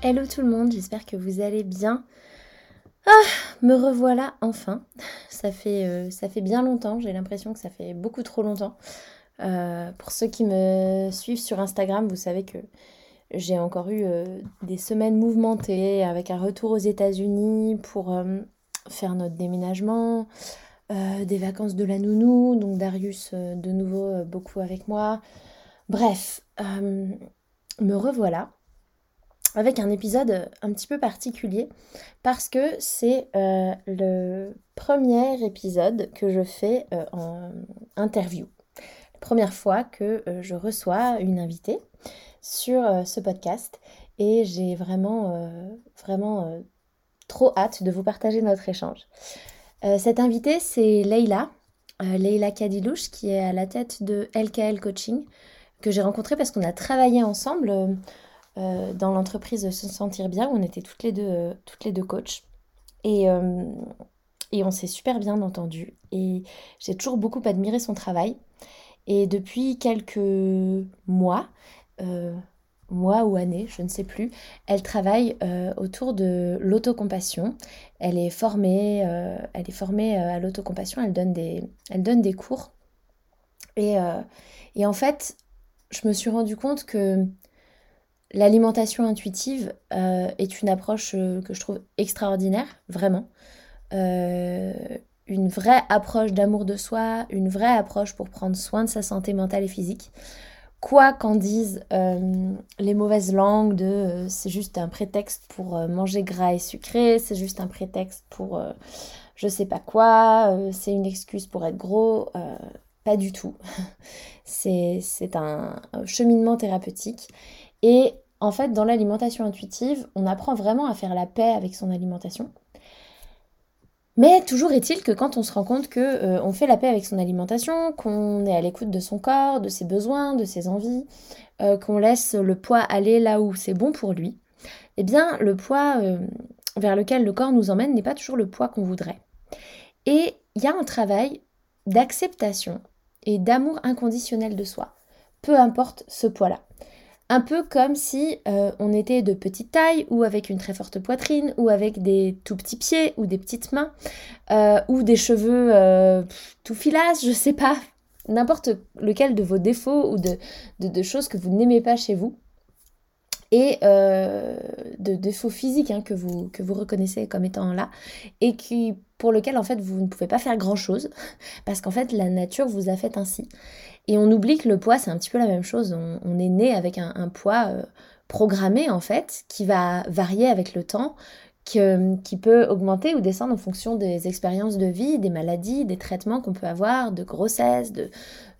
Hello tout le monde, j'espère que vous allez bien. Ah, me revoilà enfin. Ça fait, euh, bien longtemps, j'ai l'impression que ça fait beaucoup trop longtemps. Euh, pour ceux qui me suivent sur Instagram, vous savez que j'ai encore eu euh, des semaines mouvementées avec un retour aux États-Unis pour faire notre déménagement, des vacances de la nounou, donc Darius de nouveau beaucoup avec moi. Bref, me revoilà avec un épisode un petit peu particulier parce que c'est euh, le premier épisode que je fais euh, en interview. Première fois que euh, je reçois une invitée sur ce podcast et j'ai vraiment, vraiment trop hâte de vous partager notre échange. cette invitée, c'est Leila, Leila Kadilouche, qui est à la tête de LKL Coaching, que j'ai rencontrée parce qu'on a travaillé ensemble euh, dans l'entreprise se sentir bien, on était toutes les deux, euh, toutes les deux coachs. Et, euh, et on s'est super bien entendu. Et j'ai toujours beaucoup admiré son travail. Et depuis quelques mois, mois ou années, je ne sais plus, elle travaille autour de l'autocompassion. Elle est formée, elle est formée à l'autocompassion, elle, donne des, elle donne des cours. Et, et en fait, je me suis rendu compte que L'alimentation intuitive euh, est une approche euh, que je trouve extraordinaire, vraiment. Euh, une vraie approche d'amour de soi, une vraie approche pour prendre soin de sa santé mentale et physique. Quoi qu'en disent les mauvaises langues de c'est juste un prétexte pour manger gras et sucré, c'est juste un prétexte pour je sais pas quoi, c'est une excuse pour être gros, pas du tout. c'est un cheminement thérapeutique et en fait, dans l'alimentation intuitive, on apprend vraiment à faire la paix avec son alimentation. Mais toujours est-il que quand on se rend compte que euh, on fait la paix avec son alimentation, qu'on est à l'écoute de son corps, de ses besoins, de ses envies, euh, qu'on laisse le poids aller là où c'est bon pour lui, eh bien le poids euh, vers lequel le corps nous emmène n'est pas toujours le poids qu'on voudrait. Et il y a un travail d'acceptation et d'amour inconditionnel de soi, peu importe ce poids-là. Un peu comme si euh, on était de petite taille ou avec une très forte poitrine ou avec des tout petits pieds ou des petites mains euh, ou des cheveux euh, tout filasses, je sais pas, n'importe lequel de vos défauts ou de, choses que vous n'aimez pas chez vous. Et de défauts physiques hein, que, vous, que vous reconnaissez comme étant là et qui pour lequel en fait vous ne pouvez pas faire grand chose parce qu'en fait la nature vous a fait ainsi et on oublie que le poids, c'est un petit peu la même chose. On, est né avec un, poids euh, programmé, en fait, qui va varier avec le temps, qui peut augmenter ou descendre en fonction des expériences de vie, des maladies, des traitements qu'on peut avoir, de grossesse,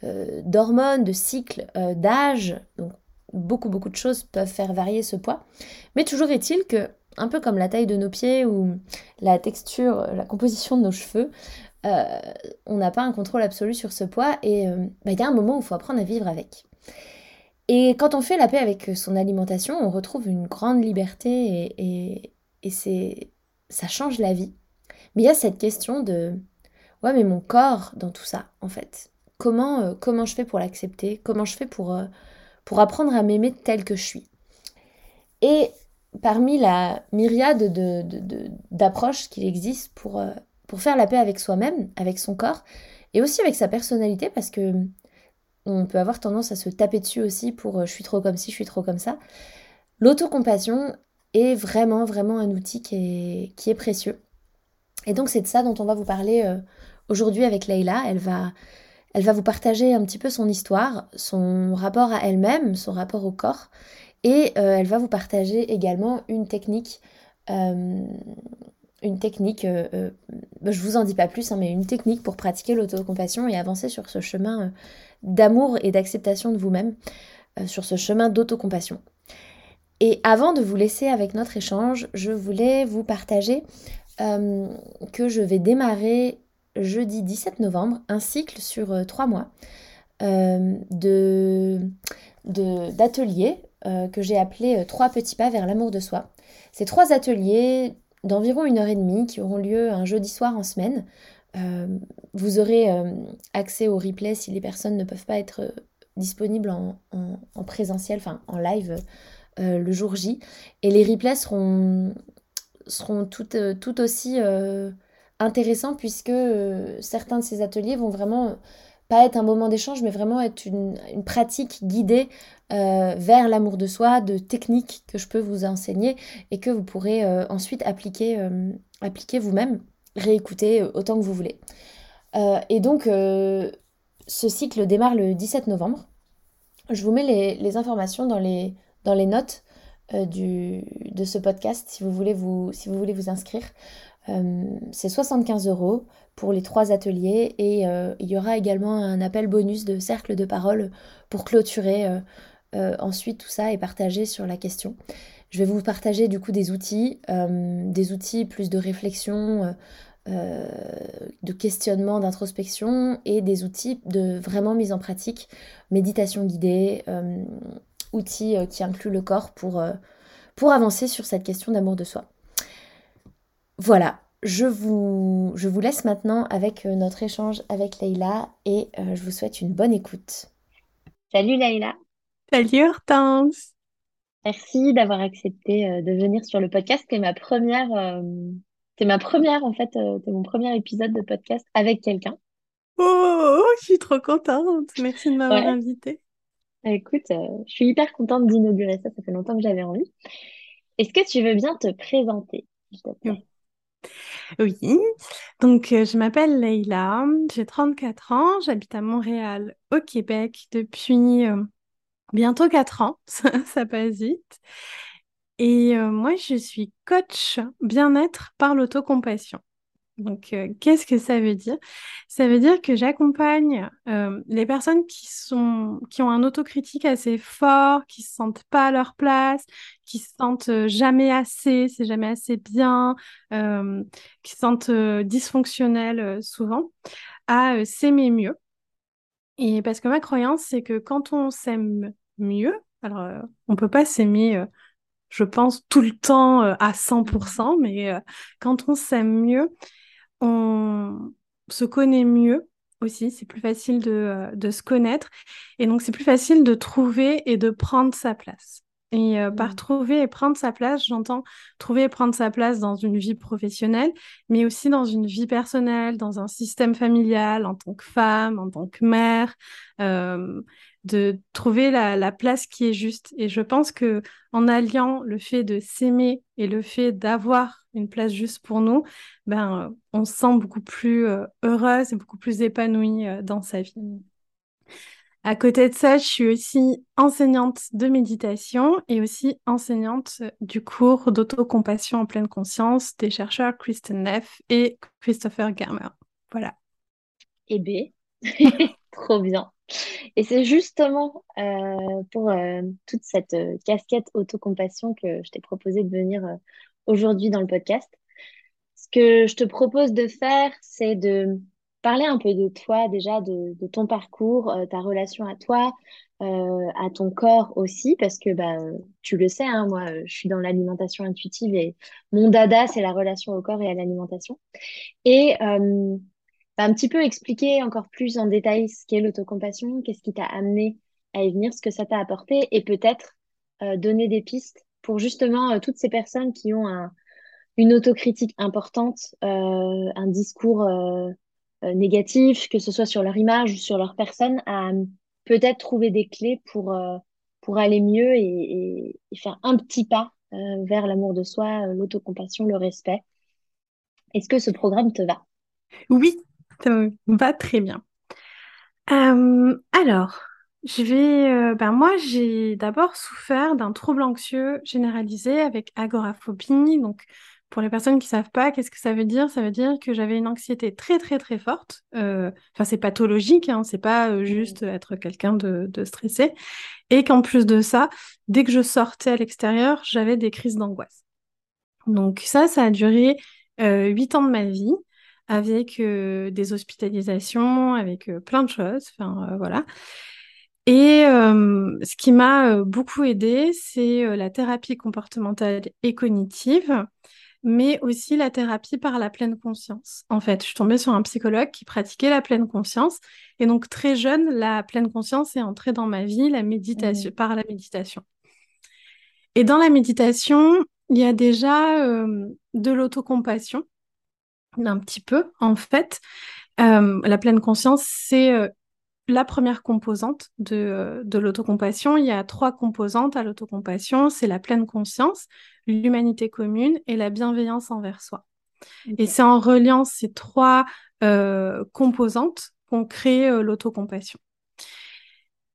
euh, d'hormones, de cycles, euh, d'âge. Donc, beaucoup, beaucoup de choses peuvent faire varier ce poids. Mais toujours est-il que, un peu comme la taille de nos pieds ou la texture, la composition de nos cheveux, euh, on n'a pas un contrôle absolu sur ce poids et euh, bah, il y a un moment où il faut apprendre à vivre avec. Et quand on fait la paix avec son alimentation, on retrouve une grande liberté et, c'est ça change la vie. Mais il y a cette question de ouais mais mon corps dans tout ça en fait. Comment, euh, comment je fais pour l'accepter? Comment je fais pour, pour apprendre à m'aimer tel que je suis? Et parmi la myriade d'approches de, qu'il existe pour, pour faire la paix avec soi-même, avec son corps, et aussi avec sa personnalité, parce que on peut avoir tendance à se taper dessus aussi pour euh, je suis trop comme ci, je suis trop comme ça. L'autocompassion est vraiment, vraiment un outil qui est, qui est précieux. Et donc c'est de ça dont on va vous parler euh, aujourd'hui avec Leïla. Elle va, elle va vous partager un petit peu son histoire, son rapport à elle-même, son rapport au corps, et euh, elle va vous partager également une technique. Une technique, bah, je vous en dis pas plus, hein, mais une technique pour pratiquer l'autocompassion et avancer sur ce chemin d'amour et d'acceptation de vous-même, sur ce chemin d'autocompassion. Et avant de vous laisser avec notre échange, je voulais vous partager euh, que je vais démarrer jeudi 17 novembre un cycle sur euh, trois mois euh, de d'ateliers que j'ai appelé Trois petits pas vers l'amour de soi. Ces trois ateliers d'environ une heure et demie qui auront lieu un jeudi soir en semaine. vous aurez accès au replay si les personnes ne peuvent pas être disponibles en, en présentiel, enfin en live le jour J. Et les replays seront tout, euh, aussi euh, intéressants puisque euh, certains de ces ateliers vont vraiment pas être un moment d'échange, mais vraiment être une, pratique guidée vers l'amour de soi, de techniques que je peux vous enseigner et que vous pourrez ensuite appliquer, appliquer vous-même, réécouter autant que vous voulez. et donc, ce cycle démarre le 17 novembre. Je vous mets les, informations dans les, notes euh, de ce podcast si vous, voulez vous inscrire. Euh, c'est 75 euros pour les trois ateliers et euh, il y aura également un appel bonus de cercle de parole pour clôturer ensuite tout ça et partager sur la question. Je vais vous partager du coup des outils, des outils plus de réflexion, de questionnement, d'introspection et des outils de vraiment mise en pratique, méditation guidée, outil euh, qui inclut le corps euh, pour avancer sur cette question d'amour de soi. Voilà, je vous, je vous laisse maintenant avec euh, notre échange avec Leïla et je vous souhaite une bonne écoute. Salut Leïla. Salut Hortense. Merci d'avoir accepté de venir sur le podcast. C'est ma première, c'est ma première en fait, c'est mon premier épisode de podcast avec quelqu'un. Oh, je suis trop contente. Merci de m'avoir invitée. Bah, écoute, euh, je suis hyper contente d'inaugurer ça, ça fait longtemps que j'avais envie. Est-ce que tu veux bien te présenter, Oui, donc euh, je m'appelle Leïla, j'ai 34 ans, j'habite à Montréal, au Québec, depuis euh, bientôt 4 ans, ça, passe vite. Et moi, je suis coach bien-être par l'autocompassion. Donc, euh, qu'est-ce que ça veut dire? Ça veut dire que j'accompagne euh, les personnes qui sont, qui ont un autocritique assez fort, qui se sentent pas à leur place, qui se sentent euh, jamais assez, c'est jamais assez bien, qui se sentent dysfonctionnelles souvent, à s'aimer mieux. Et parce que ma croyance, c'est que quand on s'aime mieux, alors on peut pas s'aimer je pense, tout le temps à 100%, mais quand on s'aime mieux, on se connaît mieux aussi, c'est plus facile de, euh, de, se connaître. Et donc, c'est plus facile de trouver et de prendre sa place. Et euh, par mmh. trouver et prendre sa place, j'entends trouver et prendre sa place dans une vie professionnelle, mais aussi dans une vie personnelle, dans un système familial, en tant que femme, en tant que mère, euh, de trouver la, place qui est juste. Et je pense que en alliant le fait de s'aimer et le fait d'avoir une place juste pour nous, ben, on se sent beaucoup plus euh, heureuse et beaucoup plus épanouie euh, dans sa vie. À côté de ça, je suis aussi enseignante de méditation et aussi enseignante du cours d'autocompassion en pleine conscience des chercheurs Kristen Neff et Christopher Germer. Voilà. Eh bien, trop bien. Et c'est justement euh, pour euh, toute cette euh, casquette autocompassion que je t'ai proposé de venir aujourd'hui dans le podcast. Ce que je te propose de faire, c'est de parler un peu de toi déjà, de, ton parcours, ta relation à toi, à ton corps aussi, parce que bah, tu le sais, hein, moi, je suis dans l'alimentation intuitive et mon dada, c'est la relation au corps et à l'alimentation. Et un petit peu expliquer encore plus en détail ce qu'est l'autocompassion, qu'est-ce qui t'a amené à y venir, ce que ça t'a apporté, et peut-être euh, donner des pistes pour justement euh, toutes ces personnes qui ont une autocritique importante, euh, un discours négatif, que ce soit sur leur image ou sur leur personne, à peut-être trouver des clés pour, pour aller mieux et, faire un petit pas vers l'amour de soi, l'autocompassion, le respect. Est-ce que ce programme te va? Oui, ça va très bien. Euh, alors, je vais. euh, ben moi, j'ai d'abord souffert d'un trouble anxieux généralisé avec agoraphobie. Donc, pour les personnes qui savent pas, qu'est-ce que ça veut dire? Ça veut dire que j'avais une anxiété très, très, très forte. Euh, Enfin, c'est pathologique, hein, c'est pas euh, Mm. juste être quelqu'un de, de stressé. Et qu'en plus de ça, dès que je sortais à l'extérieur, j'avais des crises d'angoisse. Donc ça, ça a duré euh, huit ans de ma vie, avec euh, des hospitalisations, avec euh, plein de choses. Enfin, voilà. Et euh, ce qui m'a euh, beaucoup aidé, c'est euh, la thérapie comportementale et cognitive, mais aussi la thérapie par la pleine conscience. En fait, je suis tombée sur un psychologue qui pratiquait la pleine conscience. Et donc, très jeune, la pleine conscience est entrée dans ma vie, la méditation, par la méditation. Et dans la méditation, il y a déjà euh, de l'autocompassion, un petit peu, en fait. Euh, la pleine conscience, c'est la première composante de, euh, de l'autocompassion. Il y a trois composantes à l'autocompassion. C'est la pleine conscience, l'humanité commune et la bienveillance envers soi. Et c'est en reliant ces trois euh, composantes qu'on crée euh, l'autocompassion.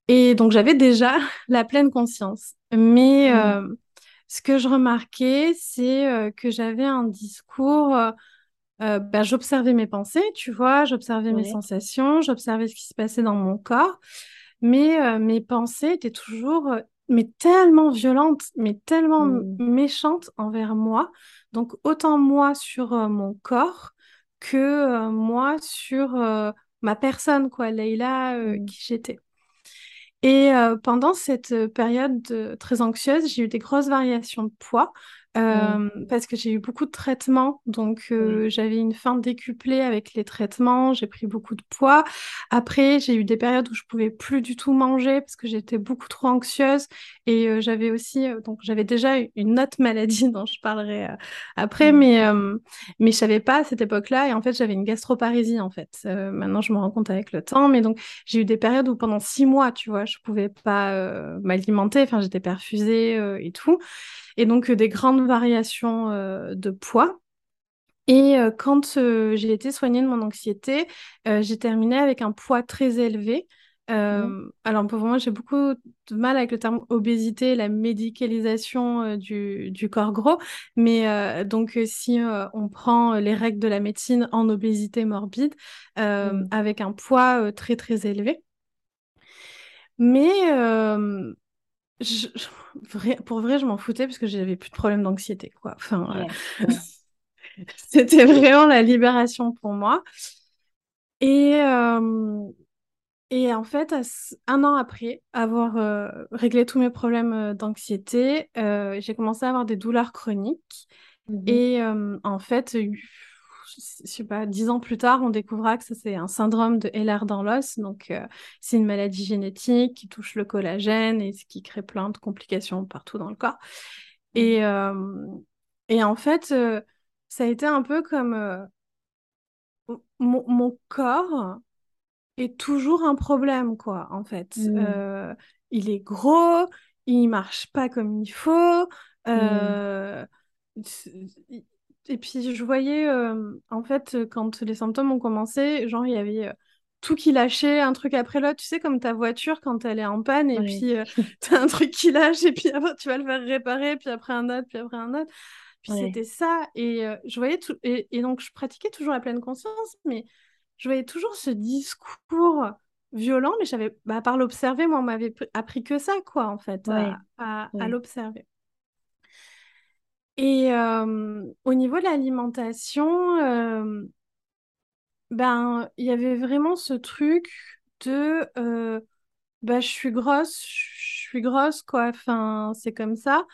Et donc j'avais déjà la pleine conscience. Mais Mm. euh, ce que je remarquais, c'est que j'avais un discours, euh, ben, j'observais mes pensées, tu vois, j'observais mes sensations, j'observais ce qui se passait dans mon corps, mais euh, mes pensées étaient toujours, euh, mais tellement violentes, mais tellement m- Mm. méchantes envers moi. Donc autant moi sur mon corps que moi sur ma personne, quoi, Leïla, euh, Mm. qui j'étais. Et pendant cette période très anxieuse, j'ai eu des grosses variations de poids Mm. euh, parce que j'ai eu beaucoup de traitements. Donc, euh, j'avais une faim décuplée avec les traitements. J'ai pris beaucoup de poids. Après, j'ai eu des périodes où je pouvais plus du tout manger parce que j'étais beaucoup trop anxieuse. Et euh, j'avais aussi, euh, donc j'avais déjà une autre maladie dont je parlerai après, Mm. mais euh, mais je savais pas à cette époque-là. Et en fait, j'avais une gastroparésie en fait. Euh, maintenant, je me rends compte avec le temps. Mais donc j'ai eu des périodes où pendant six mois, tu vois, je pouvais pas euh, m'alimenter, enfin j'étais perfusée euh, et tout. Et donc euh, des grandes variations euh, de poids. Et euh, quand j'ai été soignée de mon anxiété, j'ai terminé avec un poids très élevé. Mm. Euh, alors pour moi, j'ai beaucoup de mal avec le terme obésité, la médicalisation euh, du, du corps gros. Mais euh, donc si on prend les règles de la médecine en obésité morbide, euh, Mm. avec un poids très très élevé. Mais je- je- vrai- pour vrai, je m'en foutais parce que j'avais plus de problème d'anxiété, quoi. Enfin, Ouais. euh, Ouais. c'était vraiment la libération pour moi. Et, euh, et en fait, un an après avoir euh, réglé tous mes problèmes d'anxiété, euh, j'ai commencé à avoir des douleurs chroniques. Mhm. Et en fait, je sais pas, dix ans plus tard, on découvra que ça, c'est un syndrome de Ehlers-Danlos. Donc, euh, c'est une maladie génétique qui touche le collagène et ce qui crée plein de complications partout dans le corps. Mm. Et, euh, et en fait, euh, ça a été un peu comme mon, mon corps est toujours un problème, quoi, en fait. Mm. Il est gros, il marche pas comme il faut. Mm. Euh, et puis je voyais, euh, en fait, quand les symptômes ont commencé, genre il y avait euh, tout qui lâchait, un truc après l'autre. Tu sais, comme ta voiture quand elle est en panne, et Ouais. puis euh, t'as un truc qui lâche, et puis après tu vas le faire réparer, puis après un autre, puis après un autre. Puis Ouais. c'était ça. Et euh, je voyais tout. Et, et donc je pratiquais toujours la pleine conscience, mais je voyais toujours ce discours violent, mais j'avais, bah, par l'observer, moi, on m'avait appris que ça, quoi, en fait, à, Ouais. à, à l'observer. Et euh, au niveau de l'alimentation, euh, ben, il y avait vraiment ce truc de, euh, bah, je suis grosse, je suis grosse, quoi, enfin, c'est comme ça.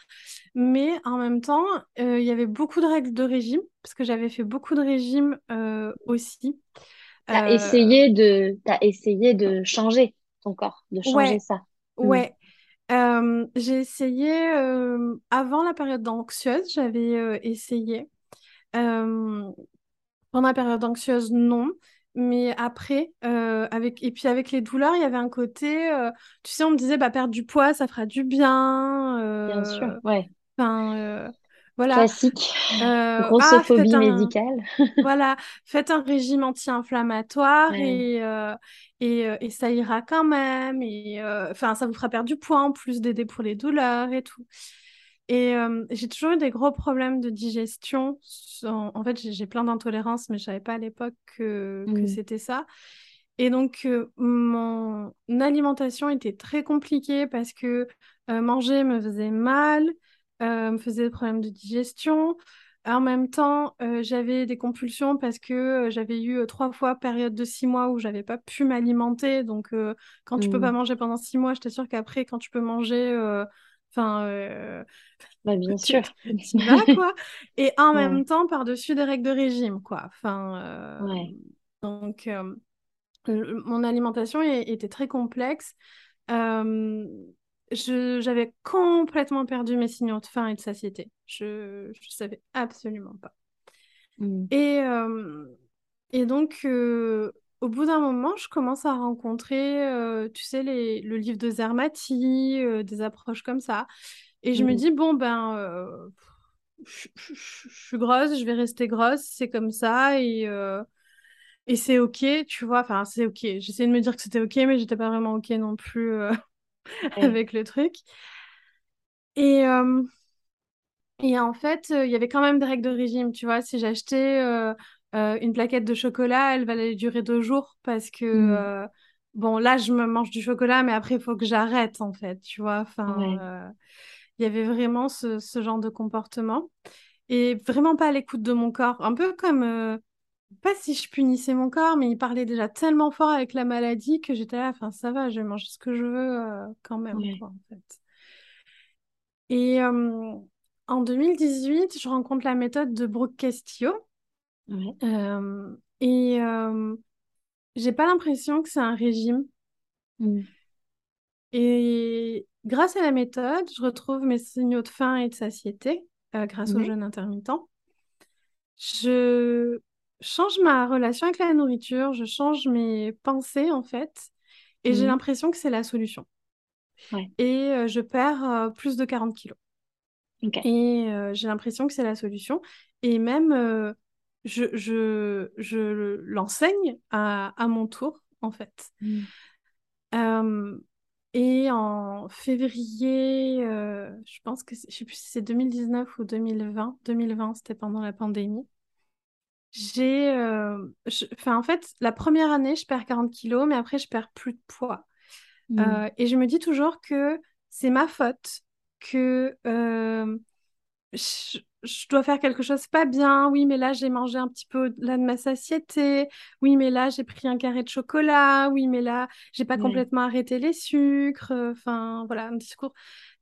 Mais en même temps, il y avait beaucoup de règles de régime, parce que j'avais fait beaucoup de régimes euh, aussi. T'as essayé de, t'as essayé de changer ton corps, de changer ouais, ça. Mm. ouais. Euh, j'ai essayé, euh, avant la période anxieuse, j'avais euh, essayé. Pendant la période anxieuse, non. Mais après, avec... et puis avec les douleurs, il y avait un côté, tu sais, on me disait, bah, perdre du poids, ça fera du bien. Bien sûr. Ouais. Enfin, voilà. Classique. ah, Grossophobie médicale. voilà, faites un régime anti-inflammatoire et, et, et, ça ira quand même. Et enfin, ça vous fera perdre du poids en plus d'aider pour les douleurs et tout. Et j'ai toujours eu des gros problèmes de digestion. En, fait, j'ai plein d'intolérances, mais je savais pas à l'époque que, que mmh. c'était ça. Et donc, mon alimentation était très compliquée parce que manger me faisait mal, me faisait des problèmes de digestion. En même temps, j'avais des compulsions parce que j'avais eu trois fois période de six mois où j'avais pas pu m'alimenter. Donc, quand tu peux pas mmh. manger pendant six mois, je t'assure qu'après, quand tu peux manger, enfin, bah, bien sûr. Quoi. Et en même temps, par-dessus des règles de régime, quoi. Enfin, euh, donc, euh, mon alimentation était très complexe. Euh, j'avais complètement perdu mes signaux de faim et de satiété. Je ne savais absolument pas. Mmh. Et, et donc, au bout d'un moment, je commence à rencontrer, tu sais, les, le livre de Zermati, des approches comme ça. Et je me mmh. dis, bon, ben, euh, je suis grosse, je vais rester grosse, c'est comme ça, et, euh, et c'est OK, tu vois. Enfin, c'est OK. J'essayais de me dire que c'était OK, mais j'étais pas vraiment OK non plus euh, avec le truc. Et, et en fait, il y avait quand même des règles de régime, tu vois. Si j'achetais une plaquette de chocolat, elle va durer deux jours parce que. Mmh. Bon, là, je me mange du chocolat, mais après, il faut que j'arrête, en fait, tu vois. Enfin, il y avait vraiment ce, genre de comportement. Et vraiment pas à l'écoute de mon corps. Un peu comme, euh, pas si je punissais mon corps, mais il parlait déjà tellement fort avec la maladie que j'étais là, enfin ça va, je vais manger ce que je veux euh, quand même, en fait. Et euh, en 2018, je rencontre la méthode de Brooke Castillo. et j'ai pas l'impression que c'est un régime. Mmh. Et Grâce à la méthode, je retrouve mes signaux de faim et de satiété euh, grâce au jeûne intermittent. Je change ma relation avec la nourriture, je change mes pensées en fait, et j'ai l'impression que c'est la solution. Et euh, je perds euh, plus de 40 kilos. Et j'ai l'impression que c'est la solution. Et même, je, je, je l'enseigne à, à, mon tour, en fait. Mmh. Et en février, je pense que je sais plus si c'est 2019 ou 2020. 2020, c'était pendant la pandémie. J'ai, euh, enfin, en fait, la première année, je perds 40 kilos, mais après, je perds plus de poids. Mmh. Euh, et je me dis toujours que c'est ma faute, que je, je dois faire quelque chose pas bien. Oui, mais là, j'ai mangé un petit peu là de ma satiété. Oui, mais là, j'ai pris un carré de chocolat. Oui, mais là, j'ai pas complètement arrêté les sucres. Enfin, voilà, un discours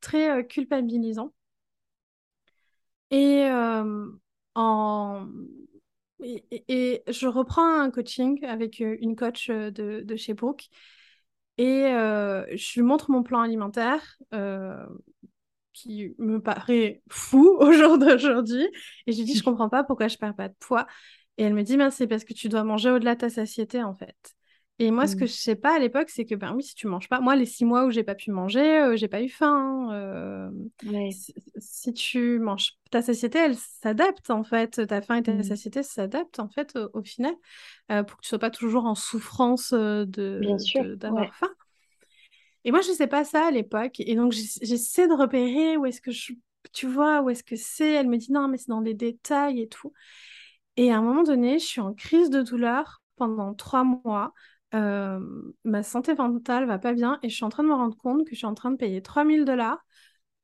très euh, culpabilisant. Et, euh, en... Et, je reprends un coaching avec une coach de, de chez Brooke. Et je lui montre mon plan alimentaire qui me paraît fou au jour d'aujourd'hui. Et j'ai dit, je comprends pas pourquoi je perds pas de poids. Et elle me dit, ben, c'est parce que tu dois manger au-delà de ta satiété, en fait. Et moi, ce que mmh. je sais pas à l'époque, c'est que, ben oui, si tu manges pas, moi, les six mois où j'ai pas pu manger, euh, j'ai pas eu faim. Euh, si, tu manges, ta satiété, elle s'adapte, en fait. Ta faim et ta mmh. satiété s'adaptent, en fait, au, final, euh, pour que tu sois pas toujours en souffrance de d'avoir faim. Et moi, je ne sais pas ça à l'époque. Et donc, j'essaie de repérer où est-ce que je... Tu vois, où est-ce que c'est Elle me dit non, mais c'est dans les détails et tout. Et à un moment donné, je suis en crise de douleur pendant trois mois. Euh, ma santé mentale va pas bien et je suis en train de me rendre compte que je suis en train de payer 3000 dollars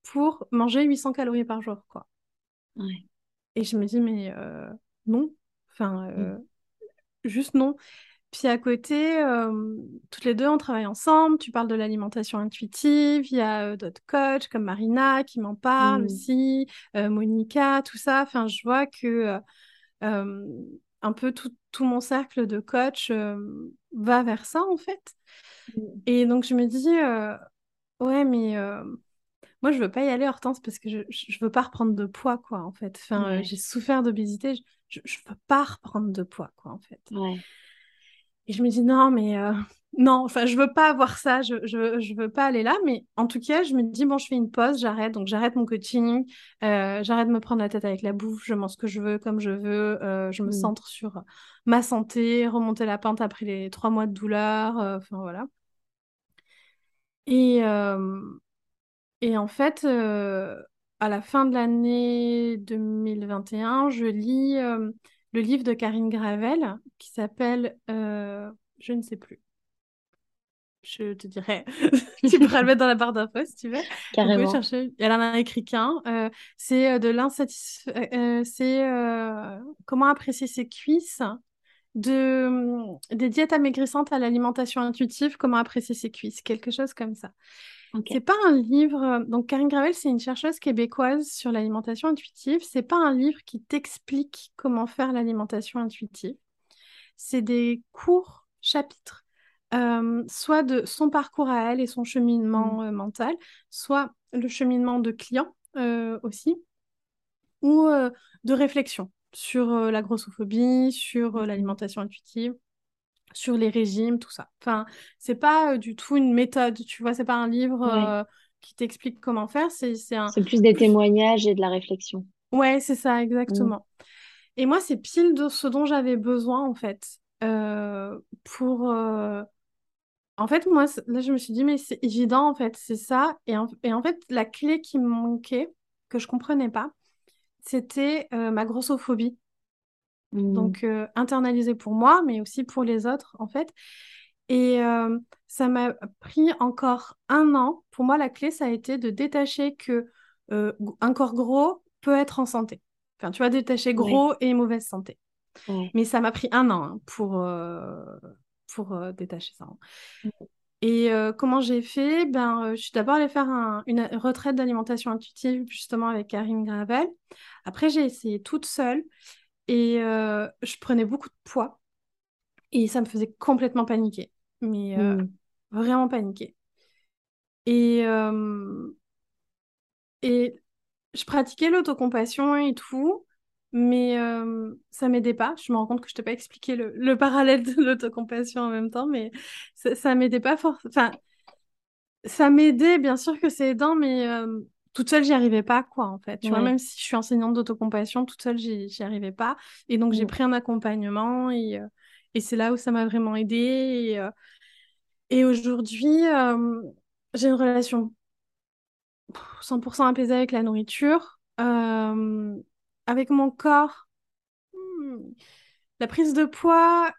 pour manger 800 calories par jour, quoi. Et je me dis, mais euh, non. Enfin, euh, mm. juste non. Puis à côté, toutes les deux, on travaille ensemble. Tu parles de l'alimentation intuitive. Il y a euh, d'autres coachs comme Marina qui m'en parle mmh. aussi, Monica, tout ça. Enfin, je vois que un peu tout, mon cercle de coach va vers ça, en fait. Mmh. Et donc, je me dis, ouais, mais moi, je veux pas y aller, Hortense, parce que je, je veux pas reprendre de poids, quoi, en fait. Enfin, j'ai souffert d'obésité. Je, je, veux pas reprendre de poids, quoi, en fait. Ouais. Et je me dis non, mais euh, non, enfin, je veux pas avoir ça, je, je, je, veux pas aller là. Mais en tout cas, je me dis, bon, je fais une pause, j'arrête. Donc, j'arrête mon coaching, euh, j'arrête de me prendre la tête avec la bouffe, je mange ce que je veux, comme je veux, euh, je me Mm. centre sur ma santé, remonter la pente après les trois mois de douleur, enfin voilà. Et, et en fait, à la fin de l'année 2021, je lis le livre de Karine Gravel qui s'appelle Je ne sais plus. Je te dirais, tu pourras le mettre dans la barre d'infos si tu veux. Carrément. chercher. Elle en a écrit qu'un. Euh, c'est de l'insatisfait. euh, c'est euh, comment apprécier ses cuisses, de hum, des diètes amaigrissantes à l'alimentation intuitive, comment apprécier ses cuisses, quelque chose comme ça. C'est pas un livre. euh, Donc Karine Gravel, c'est une chercheuse québécoise sur l'alimentation intuitive. C'est pas un livre qui t'explique comment faire l'alimentation intuitive. C'est des courts chapitres euh, soit de son parcours à elle et son cheminement Mm. euh, mental, soit le cheminement de clients euh, aussi, ou de réflexion sur la grossophobie, sur euh, Mm. l'alimentation intuitive, sur les régimes, tout ça. Enfin, c'est pas euh, du tout une méthode, tu vois, c'est pas un livre euh, qui t'explique comment faire, c'est un... C'est plus des témoignages et de la réflexion. Ouais, c'est ça, Mm. exactement. Et moi, c'est pile de ce dont j'avais besoin, en fait, euh, pour... En fait, moi, là, je me suis dit, mais c'est évident, en fait, c'est ça. Et en, et en fait, la clé qui me manquait, que je comprenais pas, c'était ma grossophobie. Mm. Donc, euh, internalisée pour moi, mais aussi pour les autres, en fait. Et euh, ça m'a pris encore un an. Pour moi, la clé, ça a été de détacher que euh, un corps gros peut être en santé. Enfin, tu vois, détacher gros et mauvaise santé. Mais ça m'a pris un an hein, pour, euh, pour euh, détacher ça. hein. Et euh, comment j'ai fait? Ben, euh, je suis d'abord allée faire un- une retraite d'alimentation intuitive justement avec Karine Gravel. Après, j'ai essayé toute seule et euh, je prenais beaucoup de poids et ça me faisait complètement paniquer. Mais euh, Mm. vraiment paniquer. Et, euh, et je pratiquais l'autocompassion et tout, mais ça m'aidait pas. Je me rends compte que je t'ai pas expliqué le, le parallèle de l'autocompassion en même temps, mais ça, ça m'aidait pas forcément. Enfin, ça m'aidait, bien sûr que c'est aidant, mais toute seule, j'y arrivais pas, quoi, en fait. Tu vois, même si je suis enseignante d'autocompassion, toute seule, j'y j'y arrivais pas. Et donc, j'ai Mm. pris un accompagnement et, euh, et c'est là où ça m'a vraiment aidée. Et, euh, et aujourd'hui, euh, j'ai une relation 100% apaisée avec la nourriture. Avec mon corps, hmm, la prise de poids,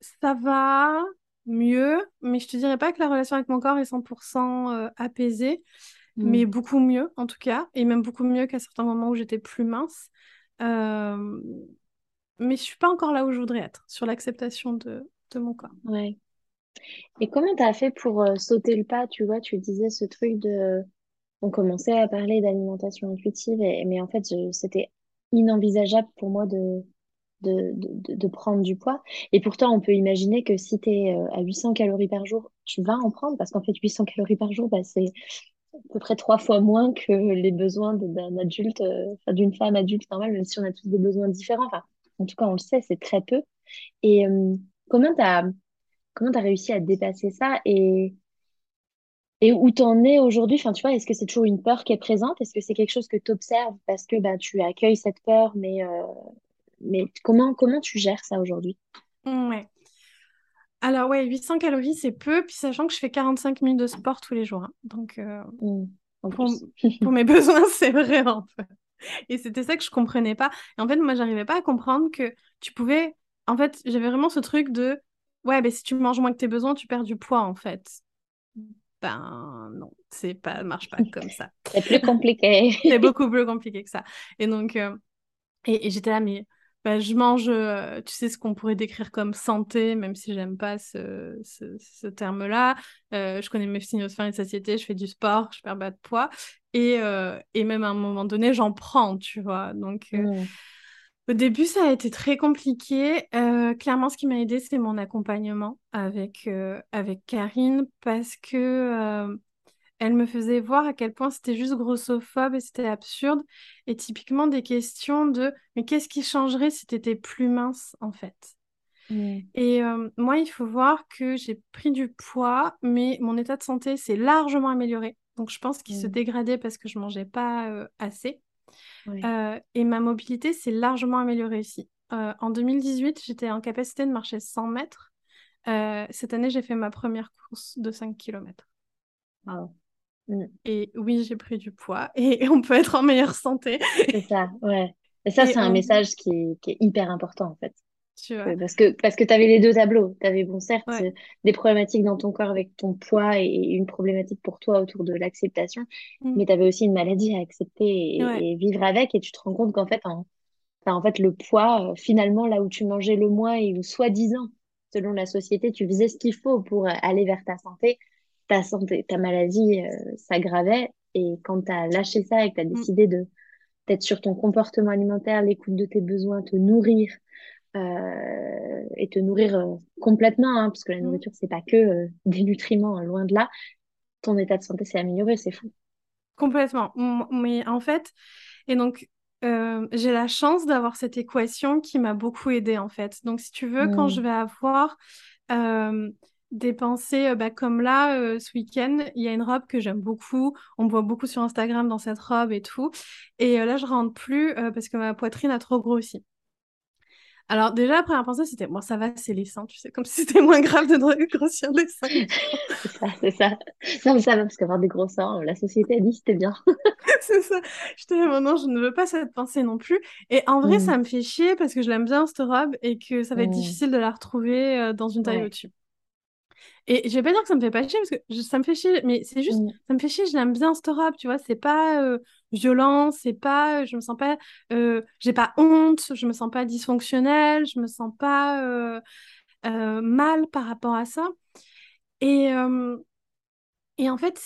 ça va mieux, mais je te dirais pas que la relation avec mon corps est 100% euh, mais Mm. beaucoup mieux en tout cas, et même beaucoup mieux qu'à certains moments où j'étais plus mince. Euh, mais je suis pas encore là où je voudrais être, sur l'acceptation de, de mon corps. Ouais. Et comment t'as fait pour euh, sauter le pas, tu vois, tu disais ce truc de... On commençait à parler d'alimentation intuitive, et, mais en fait, je- c'était inenvisageable pour moi de, de, de, de prendre du poids. Et pourtant, on peut imaginer que si tu es à 800 calories par jour, tu vas en prendre, parce qu'en fait, 800 calories par jour, bah, c'est à peu près trois fois moins que les besoins d'un adulte, euh, d'une femme adulte normale, même si on a tous des besoins différents. Enfin, en tout cas, on le sait, c'est très peu. Et euh, comment t'as, comment t'as réussi à dépasser ça et, et où t'en es aujourd'hui? Enfin, tu vois, est-ce que c'est toujours une peur qui est présente? Est-ce que c'est quelque chose que tu observes parce que bah, tu accueilles cette peur, mais, euh, mais comment, comment tu gères ça aujourd'hui? Ouais. Alors ouais, 800 calories, c'est peu, puis sachant que je fais 45 minutes de sport tous les jours. hein. Donc euh, Mm, en pour, mes besoins, c'est vraiment peu. Et c'était ça que je comprenais pas. Et en fait, moi, j'arrivais pas à comprendre que tu pouvais... En fait, j'avais vraiment ce truc de... Ouais, ben si tu manges moins que tes besoins, tu perds du poids, en fait. Ben non, c'est pas, marche pas comme ça. C'est plus compliqué. C'est beaucoup plus compliqué que ça. Et donc, euh, et, et j'étais là, mais bah, je mange, euh, tu sais, ce qu'on pourrait décrire comme santé, même si j'aime pas ce, ce, ce terme-là. Euh, je connais mes signaux de faim et de satiété, je fais du sport, je perds pas de poids. Et, euh, et même à un moment donné, j'en prends, tu vois. Donc, euh, Mm, au début, ça a été très compliqué. Clairement, ce qui m'a aidé, c'est mon accompagnement avec, avec Karine, parce que elle me faisait voir à quel point c'était juste grossophobe et c'était absurde. Et typiquement des questions de mais qu'est-ce qui changerait si tu étais plus mince en fait? Et euh, moi, il faut voir que j'ai pris du poids, mais mon état de santé s'est largement amélioré. Donc, je pense qu'il se dégradait parce que je mangeais pas euh, assez. Euh, et ma mobilité s'est largement améliorée aussi. en 2018, j'étais en capacité de marcher 100 mètres. cette année, j'ai fait ma première course de 5 km. Mm. Et oui, j'ai pris du poids et on peut être en meilleure santé. C'est ça, ouais. Et ça, c'est un message qui est, hyper important, en fait. Tu vois. Parce que, parce que tu avais les deux tableaux. Tu avais, bon, certes, des problématiques dans ton corps avec ton poids et une problématique pour toi autour de l'acceptation, mm. mais tu avais aussi une maladie à accepter et, vivre avec. Et tu te rends compte qu'en fait, en, en fait, le poids, euh, finalement, là où tu mangeais le moins et où, soi-disant, selon la société, tu faisais ce qu'il faut pour aller vers ta santé, ta santé, ta maladie euh, s'aggravait. Et quand tu as lâché ça et que tu as mm. décidé de d'être sur ton comportement alimentaire, l'écoute de tes besoins, te nourrir euh, et te nourrir euh, complètement, hein, parce que la mm. nourriture, c'est pas que euh, des nutriments, hein, loin de là. Ton état de santé s'est amélioré, c'est fou. Complètement. Mais en fait, et donc, j'ai la chance d'avoir cette équation qui m'a beaucoup aidée, en fait. Donc, si tu veux, quand mm. je vais avoir des pensées euh, bah, comme là, euh, ce week-end, il y a une robe que j'aime beaucoup. On me voit beaucoup sur Instagram dans cette robe et tout. Et euh, là, je rentre plus parce que ma poitrine a trop grossi. Alors déjà, la première pensée, c'était, bon, ça va, c'est les seins, tu sais, comme si c'était moins grave de grossir les seins. c'est ça, c'est ça. Non, mais ça va, parce qu'avoir des gros seins, la société a dit, c'était bien. c'est ça. Je te dis, non, je ne veux pas cette pensée non plus. Et en vrai, mm. ça me fait chier parce que je l'aime bien, cette robe, et que ça va être mm. difficile de la retrouver dans une taille au-dessus. Et je vais pas dire que ça me fait pas chier, parce que ça me fait chier, mais c'est juste, mm. ça me fait chier, je l'aime bien cette robe, tu vois, c'est pas euh, violent, c'est pas, je me sens pas, euh, j'ai pas honte, je me sens pas dysfonctionnelle, je me sens pas euh, mal par rapport à ça. Et, et en fait,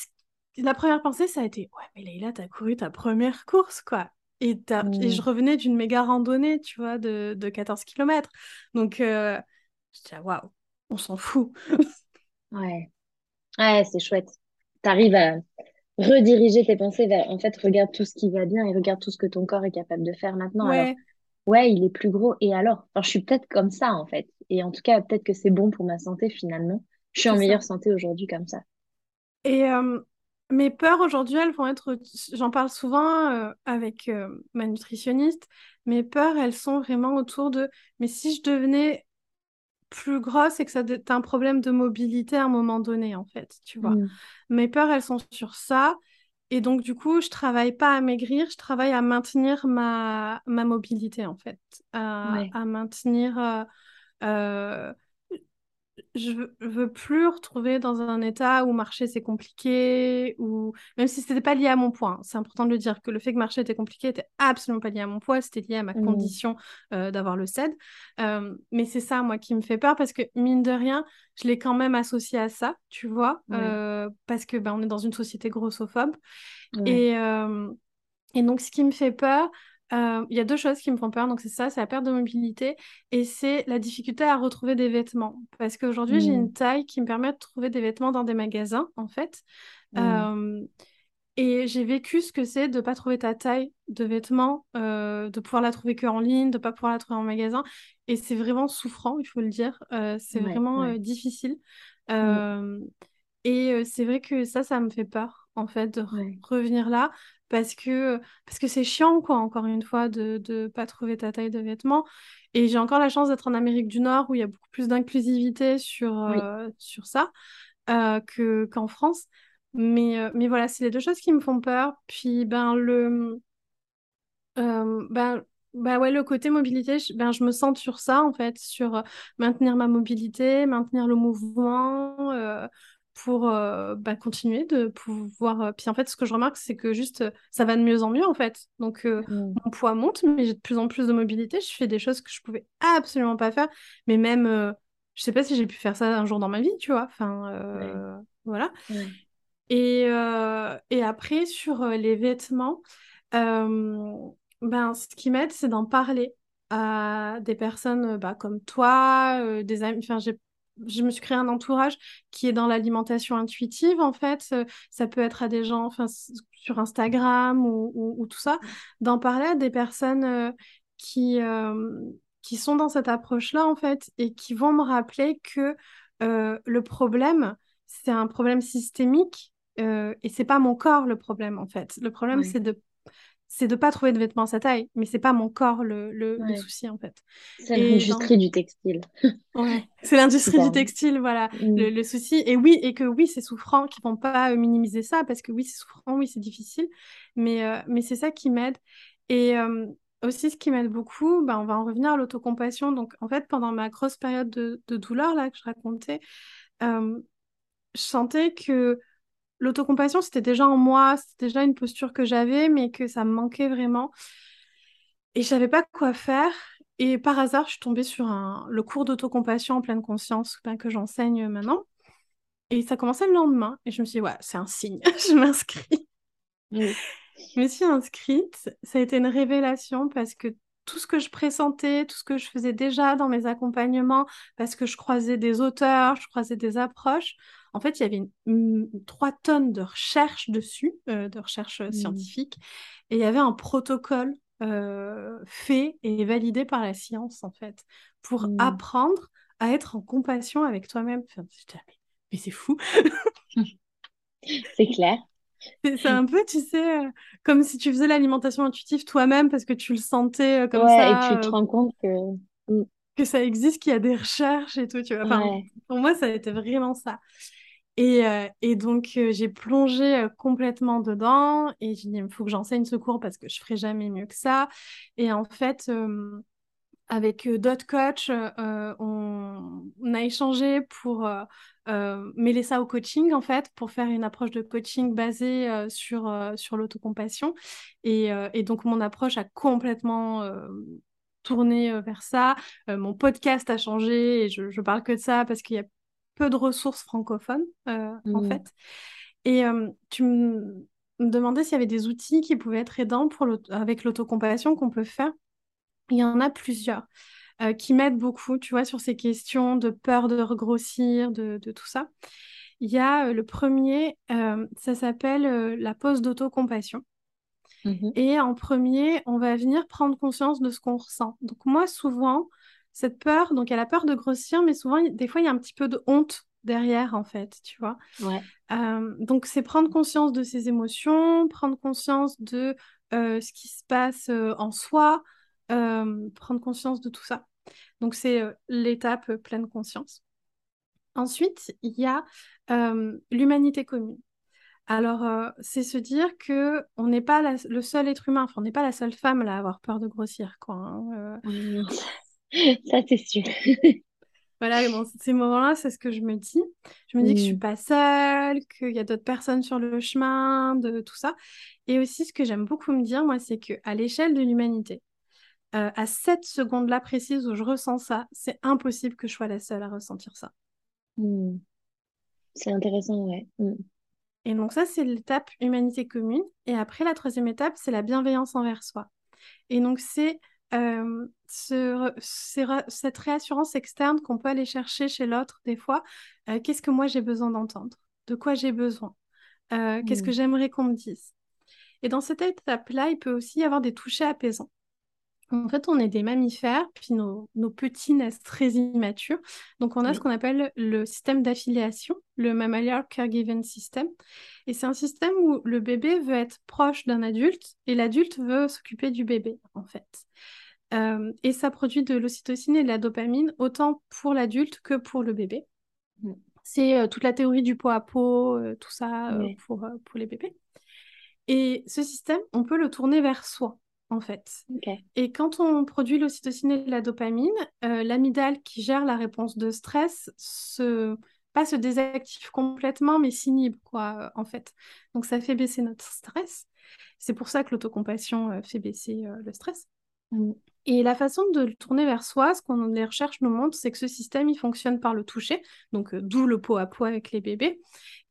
la première pensée, ça a été, ouais, mais Leïla, t'as couru ta première course, quoi. Et, et je mm. revenais d'une méga randonnée, tu vois, de, de 14 km. Donc, je dis, waouh, on s'en fout. Ouais, ouais, c'est chouette. Tu arrives à rediriger tes pensées vers, en fait, regarde tout ce qui va bien et regarde tout ce que ton corps est capable de faire maintenant. Alors, Ouais. il est plus gros. Et alors? Enfin, je suis peut-être comme ça, en fait. Et en tout cas, peut-être que c'est bon pour ma santé, finalement. Je suis en meilleure santé aujourd'hui comme ça. Et euh, mes peurs aujourd'hui, elles vont être, j'en parle souvent euh, avec euh, ma nutritionniste, mes peurs, elles sont vraiment autour de, mais si je devenais plus grosse et que ça as un problème de mobilité à un moment donné, en fait, tu vois. Mm. Mes peurs, elles sont sur ça. Et donc, du coup, je travaille pas à maigrir, je travaille à maintenir ma, ma mobilité, en fait. À, à maintenir euh, euh, je veux plus retrouver dans un état où marcher c'est compliqué, ou même si c'était pas lié à mon poids. Hein. C'est important de le dire que le fait que marcher était compliqué était absolument pas lié à mon poids, c'était lié à ma mmh. condition euh, d'avoir le CED. Euh, mais c'est ça, moi, qui me fait peur parce que mine de rien, je l'ai quand même associé à ça, tu vois, euh, parce que ben, on est dans une société grossophobe. Et, et donc, ce qui me fait peur, euh, il y a deux choses qui me font peur. Donc, c'est ça, c'est la perte de mobilité et c'est la difficulté à retrouver des vêtements. Parce qu'aujourd'hui, j'ai une mmh. taille qui me permet de trouver des vêtements dans des magasins, en fait. Mmh. Euh, et j'ai vécu ce que c'est de ne pas trouver ta taille de vêtements, euh, de pouvoir la trouver que en ligne, de ne pas pouvoir la trouver en magasin. Et c'est vraiment souffrant, il faut le dire. c'est vraiment difficile. Mmh. Et c'est vrai que ça, ça me fait peur, en fait, de revenir là parce que parce que c'est chiant quoi encore une fois de ne pas trouver ta taille de vêtements. Et j'ai encore la chance d'être en Amérique du Nord où il y a beaucoup plus d'inclusivité sur euh, sur ça euh, que qu'en France. Mais euh, mais voilà c'est les deux choses qui me font peur. Puis ben le ben bah ouais, le côté mobilité, je, ben, je me sens sur ça, en fait, sur maintenir ma mobilité, maintenir le mouvement, pour euh, bah, continuer de pouvoir. Euh, puis en fait, ce que je remarque, c'est que juste euh, ça va de mieux en mieux en fait. Donc mmh. mon poids monte, mais j'ai de plus en plus de mobilité. Je fais des choses que je pouvais absolument pas faire, mais même, je sais pas si j'ai pu faire ça un jour dans ma vie, tu vois. Enfin, voilà. Et, et après, sur les vêtements, ben, ce qui m'aide, c'est d'en parler à des personnes bah, comme toi, des amis. Enfin, j'ai je me suis créé un entourage qui est dans l'alimentation intuitive, en fait. Euh, ça peut être à des gens enfin, sur Instagram ou, tout ça, d'en parler à des personnes euh, qui, euh, qui sont dans cette approche-là, en fait, et qui vont me rappeler que euh, le problème, c'est un problème systémique et c'est pas mon corps le problème, en fait. Le problème, c'est de c'est de pas trouver de vêtements à sa taille, mais c'est pas mon corps le, le, souci en fait. C'est l'industrie du textile. ouais, c'est l'industrie du textile, voilà, mm. le, souci. Et oui, et que oui, c'est souffrant, qu'ils vont pas euh, minimiser ça parce que oui, c'est souffrant, oui, c'est difficile, mais, euh, mais c'est ça qui m'aide. Et euh, aussi, ce qui m'aide beaucoup, bah, on va en revenir à l'autocompassion. Donc, en fait, pendant ma grosse période de, de douleur là que je racontais, je sentais que l'autocompassion, c'était déjà en moi, c'était déjà une posture que j'avais, mais que ça me manquait vraiment. Et je savais pas quoi faire. Et par hasard, je suis tombée sur un, le cours d'autocompassion en pleine conscience ben, que j'enseigne maintenant. Et ça commençait le lendemain. Et je me suis dit, ouais, c'est un signe, je m'inscris. Je me suis inscrite. Ça a été une révélation parce que tout ce que je pressentais, tout ce que je faisais déjà dans mes accompagnements, parce que je croisais des auteurs, je croisais des approches, en fait, il y avait trois tonnes de recherches dessus, euh, de recherches euh, mmh. scientifiques, et il y avait un protocole euh, fait et validé par la science, en fait, pour mmh. apprendre à être en compassion avec toi-même. mais, c'est fou. c'est clair. C'est un peu, tu sais, comme si tu faisais l'alimentation intuitive toi-même parce que tu le sentais comme ouais, ça. Et tu te rends compte que que ça existe, qu'il y a des recherches et tout, tu vois. Pour moi, ça a été vraiment ça. Et, euh, et donc, euh, j'ai plongé euh, complètement dedans et j'ai dit, il faut que j'enseigne ce cours parce que je ferai jamais mieux que ça. Et en fait, avec d'autres coachs, on, a échangé pour mêler ça au coaching, en fait, pour faire une approche de coaching basée sur, sur l'autocompassion. Et, donc, mon approche a complètement tourné vers ça. mon podcast a changé et je, je parle que de ça parce qu'il y a peu de ressources francophones, euh, en mmh. fait. Et euh, tu me demandais s'il y avait des outils qui pouvaient être aidants pour avec l'autocompassion qu'on peut faire. Il y en a plusieurs euh, qui m'aident beaucoup, tu vois, sur ces questions de peur de regrossir, de, tout ça. Il y a le premier, ça s'appelle la pause d'autocompassion. Mmh Et en premier, on va venir prendre conscience de ce qu'on ressent. Donc moi, souvent, cette peur, donc elle a peur de grossir, mais souvent, des fois, il y a un petit peu de honte derrière, en fait, tu vois. Euh, donc, c'est prendre conscience de ses émotions, prendre conscience de euh, ce qui se passe euh, en soi, prendre conscience de tout ça. Donc, c'est l'étape pleine conscience. Ensuite, il y a l'humanité commune. Alors, c'est se dire que on n'est pas le seul être humain, enfin, on n'est pas la seule femme à avoir peur de grossir, quoi. Hein, Ça, c'est sûr. Voilà, dans ces moments-là, c'est ce que je me dis. Je me dis que je suis mm. pas seule, qu'il y a d'autres personnes sur le chemin, de tout ça. Et aussi, ce que j'aime beaucoup me dire, moi, c'est qu'à l'échelle de l'humanité, euh, à cette seconde-là précise où je ressens ça, c'est impossible que je sois la seule à ressentir ça. Mm. C'est intéressant, ouais. Mm. Et donc ça, c'est l'étape humanité commune. Et après, la troisième étape, c'est la bienveillance envers soi. Et donc, c'est euh, ce, cette réassurance externe qu'on peut aller chercher chez l'autre des fois. Euh, qu'est-ce que moi j'ai besoin d'entendre? De quoi j'ai besoin? Euh, Qu'est-ce que mmh. j'aimerais qu'on me dise? Et dans cette étape-là, il peut aussi y avoir des touchés apaisants. En fait, on est des mammifères, puis nos, petits naissent très immatures. Donc, on a ce qu'on appelle le système d'affiliation, le Mammaliar Caregiving System. Et c'est un système où le bébé veut être proche d'un adulte et l'adulte veut s'occuper du bébé, en fait. Euh, et ça produit de l'ocytocine et de la dopamine, autant pour l'adulte que pour le bébé. Mm. C'est euh, toute la théorie du pot à euh, tout ça pour, pour les bébés. Et ce système, on peut le tourner vers soi en fait. Et quand on produit l'ocytocine et la dopamine, euh, l'amygdale qui gère la réponse de stress se pas se désactive complètement, mais s'inhibe, quoi, en fait. Donc ça fait baisser notre stress. C'est pour ça que l'autocompassion euh, fait baisser euh, le stress. Mm. Et la façon de le tourner vers soi, ce qu'on les recherches nous montrent, c'est que ce système, il fonctionne par le toucher, donc d'où le pot à pot avec les bébés,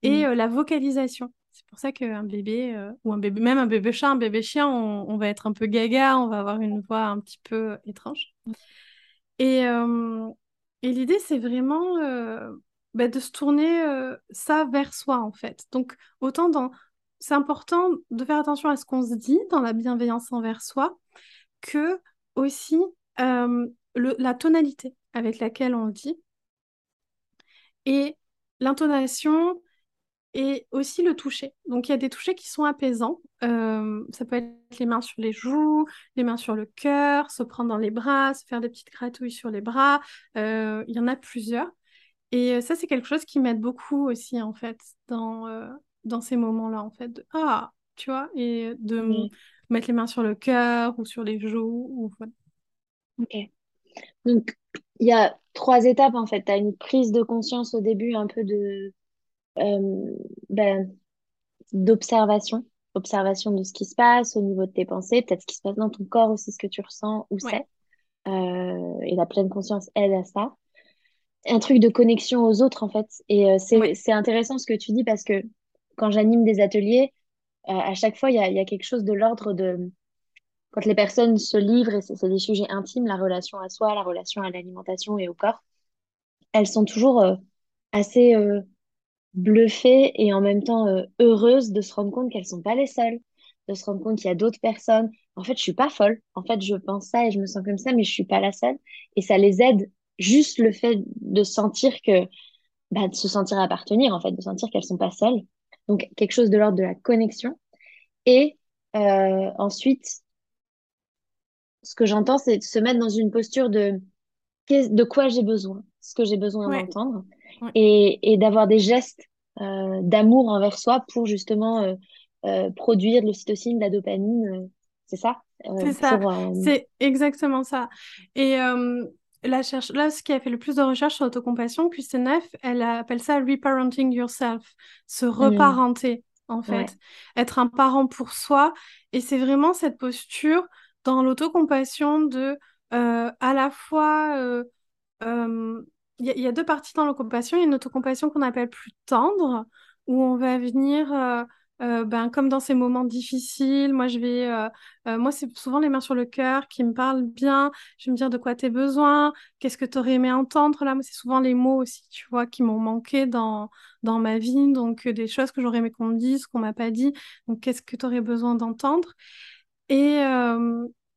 et mm. la vocalisation. C'est pour ça qu'un bébé, euh, ou un bébé, même un bébé chat, un bébé chien, on, va être un peu gaga, on va avoir une voix un petit peu étrange. Et, euh, et l'idée, c'est vraiment euh, bah, de se tourner ça vers soi, en fait. Donc, autant dans... C'est important de faire attention à ce qu'on se dit dans la bienveillance envers soi, que aussi la tonalité avec laquelle on le dit et l'intonation et aussi le toucher. Donc il y a des touchés qui sont apaisants. Euh, ça peut être les mains sur les joues, les mains sur le cœur, se prendre dans les bras, se faire des petites gratouilles sur les bras. Euh, il y en a plusieurs. Et euh, ça, c'est quelque chose qui m'aide beaucoup aussi, en fait, dans, dans ces moments-là, en fait. De, ah, tu vois, et de mettre les mains sur le cœur ou sur les joues. Ou, voilà. Ok. Donc, il y a trois étapes, en fait. Tu as une prise de conscience au début, un peu de ben, d'observation, observation de ce qui se passe au niveau de tes pensées, peut-être ce qui se passe dans ton corps aussi, ce que tu ressens, où c'est. Euh, et la pleine conscience aide à ça. Un truc de connexion aux autres, en fait. Et euh, c'est intéressant ce que tu dis parce que quand j'anime des ateliers, à chaque fois, il y a, y a, quelque chose de l'ordre de... Quand les personnes se livrent, et c'est des sujets intimes, la relation à soi, la relation à l'alimentation et au corps, elles sont toujours assez bluffée et en même temps euh, heureuse de se rendre compte qu'elles sont pas les seules, de se rendre compte qu'il y a d'autres personnes. En fait, je suis pas folle. En fait, je pense ça et je me sens comme ça, mais je suis pas la seule. Et ça les aide juste le fait de sentir que, bah, de se sentir appartenir, en fait, de sentir qu'elles sont pas seules. Donc, quelque chose de l'ordre de la connexion. Et euh, ensuite, ce que j'entends, c'est de se mettre dans une posture de de quoi j'ai besoin, ce que j'ai besoin d'entendre et, d'avoir des gestes euh, d'amour envers soi pour justement euh, euh, produire de l'ocytocine, de la dopamine. c'est ça C'est ça. C'est exactement ça. Et la cherche... là, ce qui a fait le plus de recherches sur l'autocompassion, QC9, elle appelle ça reparenting yourself, se mmh. reparenter, en fait. Être un parent pour soi. Et c'est vraiment cette posture dans l'autocompassion de à la fois il y, a deux parties dans l'autocompassion. Il y a une autocompassion qu'on appelle plus tendre, où on va venir, euh, euh, ben, comme dans ces moments difficiles, moi, je vais, euh, moi, c'est souvent les mains sur le cœur qui me parlent bien. Je vais me dire de quoi tu as besoin, qu'est-ce que tu aurais aimé entendre. Là, moi, c'est souvent les mots aussi, tu vois, qui m'ont manqué dans, dans ma vie. Donc, des choses que j'aurais aimé qu'on me dise, qu'on m'a pas dit. Donc, qu'est-ce que tu aurais besoin d'entendre? Et,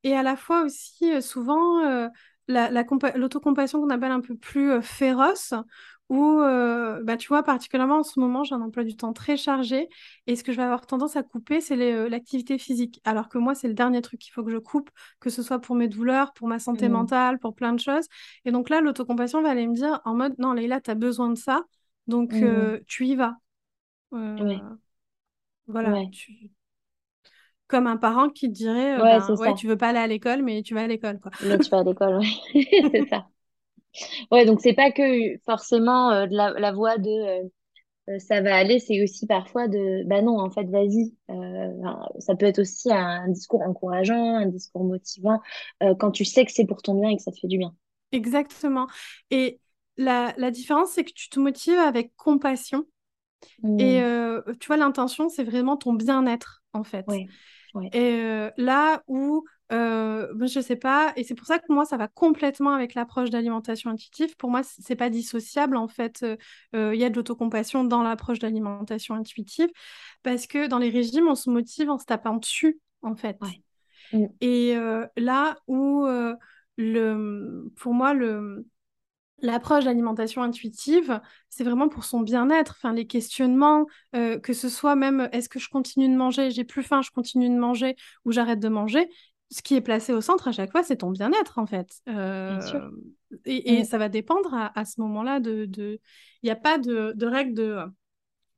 et à la fois aussi, souvent, l'autocompassion qu'on appelle un peu plus euh, féroce, où, euh, bah, tu vois, particulièrement en ce moment, j'ai un emploi du temps très chargé, et ce que je vais avoir tendance à couper, c'est euh, l'activité physique. Alors que moi, c'est le dernier truc qu'il faut que je coupe, que ce soit pour mes douleurs, pour ma santé mmh. mentale, pour plein de choses. Et donc là, l'autocompassion va aller me dire en mode, non, Leïla, tu as besoin de ça, donc mmh. tu y vas. Voilà, tu, comme un parent qui te dirait ouais, ben, ouais tu veux pas aller à l'école mais tu vas à l'école quoi. Mais tu vas à l'école ouais. C'est ça. Ouais donc c'est pas que forcément euh, de la, la, voix de euh, euh, ça va aller c'est aussi parfois de bah non en fait vas-y. Ça peut être aussi un, discours encourageant un discours motivant quand tu sais que c'est pour ton bien et que ça te fait du bien. Exactement. Et la, la différence c'est que tu te motives avec compassion. Et mmh. tu vois l'intention c'est vraiment ton bien-être en fait et euh, là où, euh, je sais pas, et c'est pour ça que moi, ça va complètement avec l'approche d'alimentation intuitive. Pour moi, c'est pas dissociable, en fait. Euh, il y a de l'autocompassion dans l'approche d'alimentation intuitive, parce que dans les régimes, on se motive en se tapant dessus, en fait. Mm. Et là où, le, pour moi, le L'approche d'alimentation intuitive, c'est vraiment pour son bien-être, enfin, les questionnements, euh, que ce soit même est-ce que je continue de manger, j'ai plus faim, je continue de manger ou j'arrête de manger. Ce qui est placé au centre à chaque fois, c'est ton bien-être en fait. Euh, et, ça va dépendre à, ce moment-là de. Il n'y a pas de, de règle de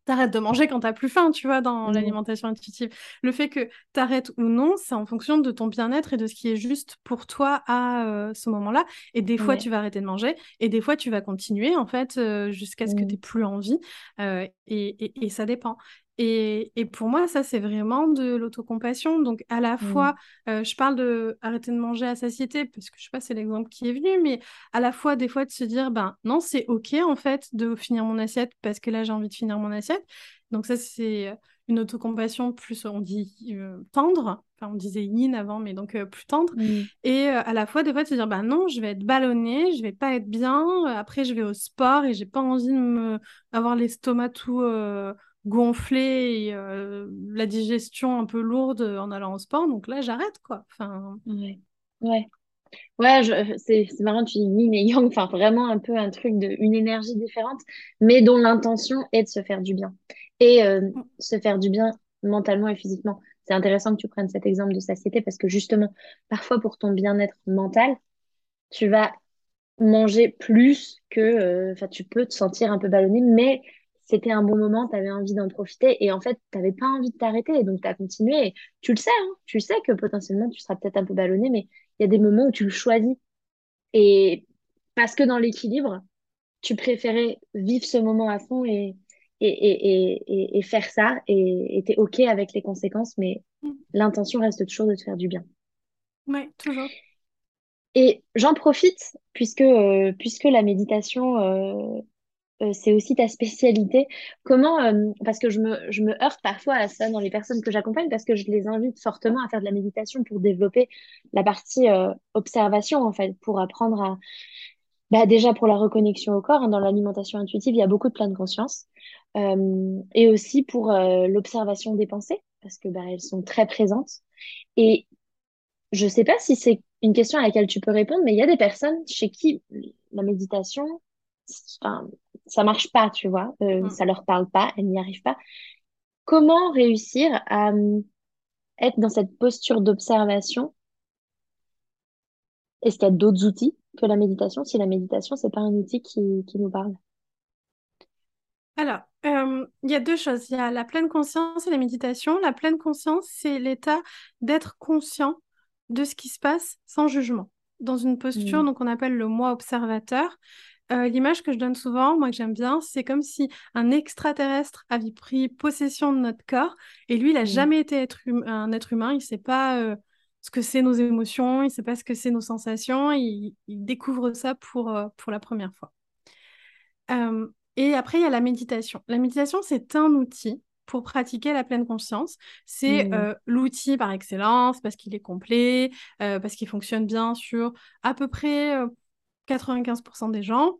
t'arrêtes de manger quand t'as plus faim, tu vois, dans mmh. l'alimentation intuitive. Le fait que t'arrêtes ou non, c'est en fonction de ton bien-être et de ce qui est juste pour toi à euh, ce moment-là. Et des fois, tu vas arrêter de manger et des fois, tu vas continuer, en fait, euh, jusqu'à ce que tu mmh. plus envie. Euh, et, et, ça dépend. Et, et, pour moi, ça, c'est vraiment de l'autocompassion. Donc, à la mmh. fois, euh, je parle de arrêter de manger à satiété, parce que je sais pas, c'est l'exemple qui est venu, mais à la fois, des fois, de se dire, ben non, c'est OK, en fait, de finir mon assiette, parce que là, j'ai envie de finir mon assiette. Donc, ça, c'est une autocompassion plus, on dit, euh, tendre. Enfin, on disait yin avant, mais donc euh, plus tendre. Mmh. Et à la fois, des fois, de se dire, ben non, je vais être ballonnée, je vais pas être bien. Après, je vais au sport et j'ai pas envie de me... avoir l'estomac tout gonflé et euh, la digestion un peu lourde en allant au sport. Donc là, j'arrête, quoi. Enfin... Ouais. ouais. Ouais, c'est marrant, tu dis yin et yang, enfin vraiment un peu un truc de une énergie différente, mais dont l'intention est de se faire du bien. Et euh, Mm. se faire du bien mentalement et physiquement. C'est intéressant que tu prennes cet exemple de satiété parce que justement, parfois pour ton bien-être mental, tu vas manger plus que, euh, enfin, tu peux te sentir un peu ballonné, mais c'était un bon moment, tu avais envie d'en profiter et en fait, tu n'avais pas envie de t'arrêter et donc tu as continué. Et tu le sais, hein, tu sais que potentiellement tu seras peut-être un peu ballonné, mais il y a des moments où tu le choisis. Et parce que dans l'équilibre, tu préférais vivre ce moment à fond et, et, et, et, et faire ça et tu es OK avec les conséquences, mais Mm. l'intention reste toujours de te faire du bien. Ouais, toujours. Et j'en profite, puisque, euh, puisque la méditation, euh, euh, c'est aussi ta spécialité. Comment, euh, parce que je me, heurte parfois à ça dans les personnes que j'accompagne, parce que je les invite fortement à faire de la méditation pour développer la partie euh, observation, en fait, pour apprendre à, bah, déjà pour la reconnexion au corps, hein, dans l'alimentation intuitive, il y a beaucoup de pleine conscience, Euh, et aussi pour l'observation des pensées, parce que bah, elles sont très présentes. Et je sais pas si c'est une question à laquelle tu peux répondre, mais il y a des personnes chez qui la méditation, enfin, ça marche pas, tu vois, euh, Mm. ça leur parle pas, elles n'y arrivent pas. Comment réussir à euh, être dans cette posture d'observation? Est-ce qu'il y a d'autres outils que la méditation, si la méditation, c'est pas un outil qui, qui nous parle? Alors, euh, il y a deux choses. Il y a la pleine conscience et la méditation. La pleine conscience, c'est l'état d'être conscient de ce qui se passe sans jugement, dans une posture Mm. donc on appelle le moi observateur. Euh, l'image que je donne souvent, moi que j'aime bien, c'est comme si un extraterrestre avait pris possession de notre corps et lui, il n'a Mm. jamais été être hum- un être humain, il ne sait pas euh, ce que c'est nos émotions, il ne sait pas ce que c'est nos sensations, il, il découvre ça pour, euh, pour la première fois. Et après, il y a la méditation. La méditation, c'est un outil pour pratiquer la pleine conscience. C'est Mm. euh, l'outil par excellence parce qu'il est complet, euh, parce qu'il fonctionne bien sur à peu près euh, 95% des gens.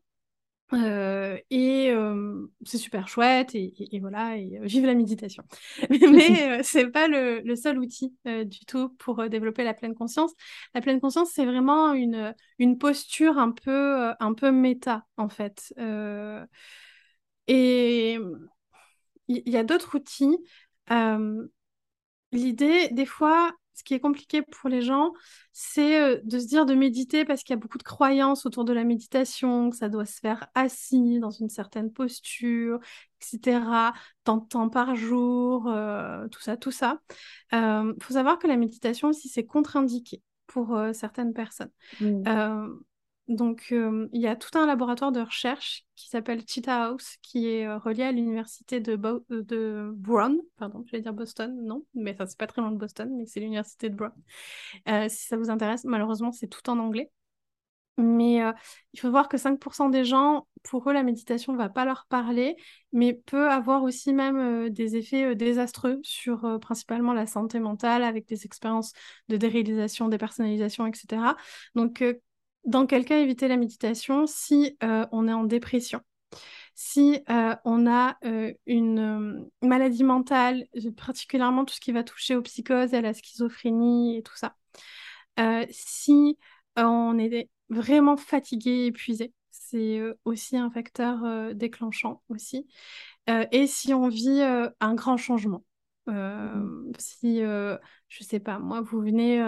Euh, et euh, c'est super chouette et, et- et voilà et euh, vive la méditation. Mais euh, c'est pas le, le seul outil du tout pour développer la pleine conscience. La pleine conscience c'est vraiment une, une posture un peu un peu méta en fait. Et il y, y a d'autres outils. L'idée, des fois, ce qui est compliqué pour les gens, c'est euh, de se dire de méditer parce qu'il y a beaucoup de croyances autour de la méditation, que ça doit se faire assis, dans une certaine posture, etc. Tant de temps par jour, euh, tout ça, tout ça. Il faut savoir que la méditation aussi, c'est contre-indiqué pour euh, certaines personnes. Mm. Donc, euh, il y a tout un laboratoire de recherche qui s'appelle Cheetah House, qui est euh, relié à l'université euh, de Brown, pardon, je vais dire Boston, non, mais ça, c'est pas très loin de Boston, mais c'est l'université de Brown. Si ça vous intéresse, malheureusement, c'est tout en anglais. Mais il faut voir que 5% des gens, pour eux, la méditation ne va pas leur parler, mais peut avoir aussi même des effets désastreux sur principalement la santé mentale, avec des expériences de déréalisation, dépersonnalisation, etc. Donc, dans quel cas éviter la méditation si euh, on est en dépression si euh, on a euh, une maladie mentale, particulièrement tout ce qui va toucher aux psychoses, à la schizophrénie et tout ça. Si on est vraiment fatigué, épuisé, c'est aussi un facteur déclenchant aussi. Et si on vit un grand changement. Euh, Mm. si, je sais pas, moi, vous venez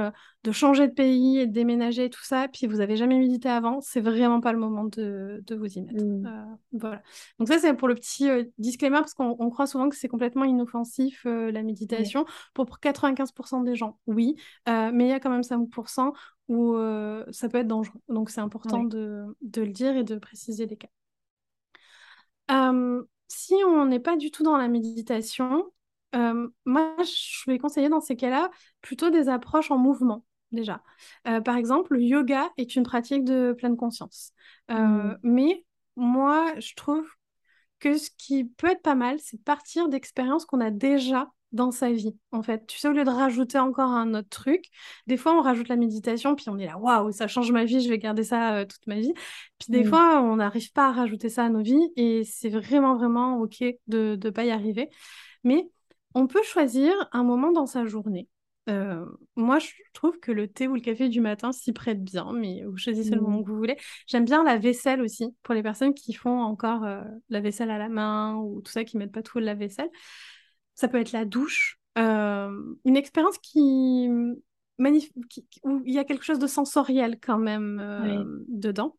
de changer de pays et de déménager et tout ça, puis vous avez jamais médité avant, c'est vraiment pas le moment de, de vous y mettre. Mm. Euh, voilà. Donc ça, c'est pour le petit disclaimer, parce qu'on on croit souvent que c'est complètement inoffensif, la méditation. Pour 95% des gens, oui, mais il y a quand même 5% où euh, ça peut être dangereux. Donc c'est important de, de le dire et de préciser les cas. Euh, si on n'est pas du tout dans la méditation, euh, moi, je vais conseiller dans ces cas-là plutôt des approches en mouvement, déjà. Euh, par exemple, le yoga est une pratique de pleine conscience. Euh, Mm. mais moi, je trouve que ce qui peut être pas mal, c'est de partir d'expériences qu'on a déjà dans sa vie, en fait. Tu sais, au lieu de rajouter encore un autre truc, des fois, on rajoute la méditation, puis on est là, waouh, ça change ma vie, je vais garder ça euh, toute ma vie. Puis des Mm. fois, on n'arrive pas à rajouter ça à nos vies, et c'est vraiment, vraiment OK de ne pas y arriver. Mais on peut choisir un moment dans sa journée Euh, moi, je trouve que le thé ou le café du matin s'y prête bien, mais vous choisissez le moment Mm. que vous voulez. J'aime bien la vaisselle aussi, pour les personnes qui font encore euh, la vaisselle à la main ou tout ça, qui mettent pas tout le lave-vaisselle. Ça peut être la douche. Euh, une expérience qui, où il y a quelque chose de sensoriel quand même dedans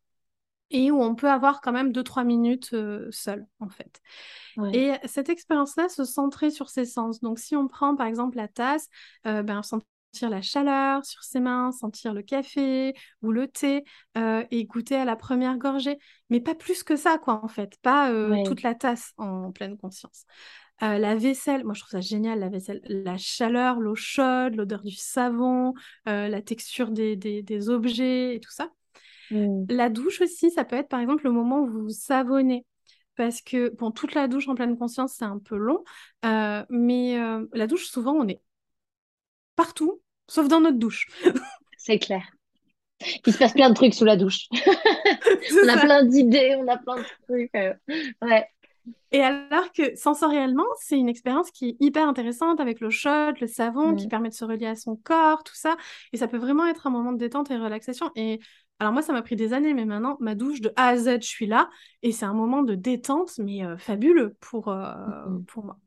et où on peut avoir quand même deux trois minutes euh, seul, en fait. ouais, Et cette expérience-là se centrait sur ses sens. Donc, si on prend par exemple la tasse, euh, ben, sentir la chaleur sur ses mains, sentir le café ou le thé euh, et goûter à la première gorgée. Mais pas plus que ça, quoi, en fait. Pas euh, ouais. toute la tasse en pleine conscience. Euh, la vaisselle, moi je trouve ça génial, la vaisselle. La chaleur, l'eau chaude, l'odeur du savon, euh, la texture des, des, des objets et tout ça. Mm. La douche aussi, ça peut être par exemple le moment où vous vous savonnez. Parce que, bon, toute la douche en pleine conscience, c'est un peu long. euh, mais euh, la douche, souvent, on est partout, sauf dans notre douche. C'est clair. Il se passe plein de trucs sous la douche. On a ça. plein d'idées, on a plein de trucs. euh, Ouais. Et alors que sensoriellement, c'est une expérience qui est hyper intéressante avec l'eau chaude, le savon, qui Mm. permet de se relier à son corps, tout ça. Et ça peut vraiment être un moment de détente et relaxation. Et alors moi, ça m'a pris des années, mais maintenant, ma douche de A à Z, je suis là. Et c'est un moment de détente, mais euh, fabuleux pour, euh, pour moi.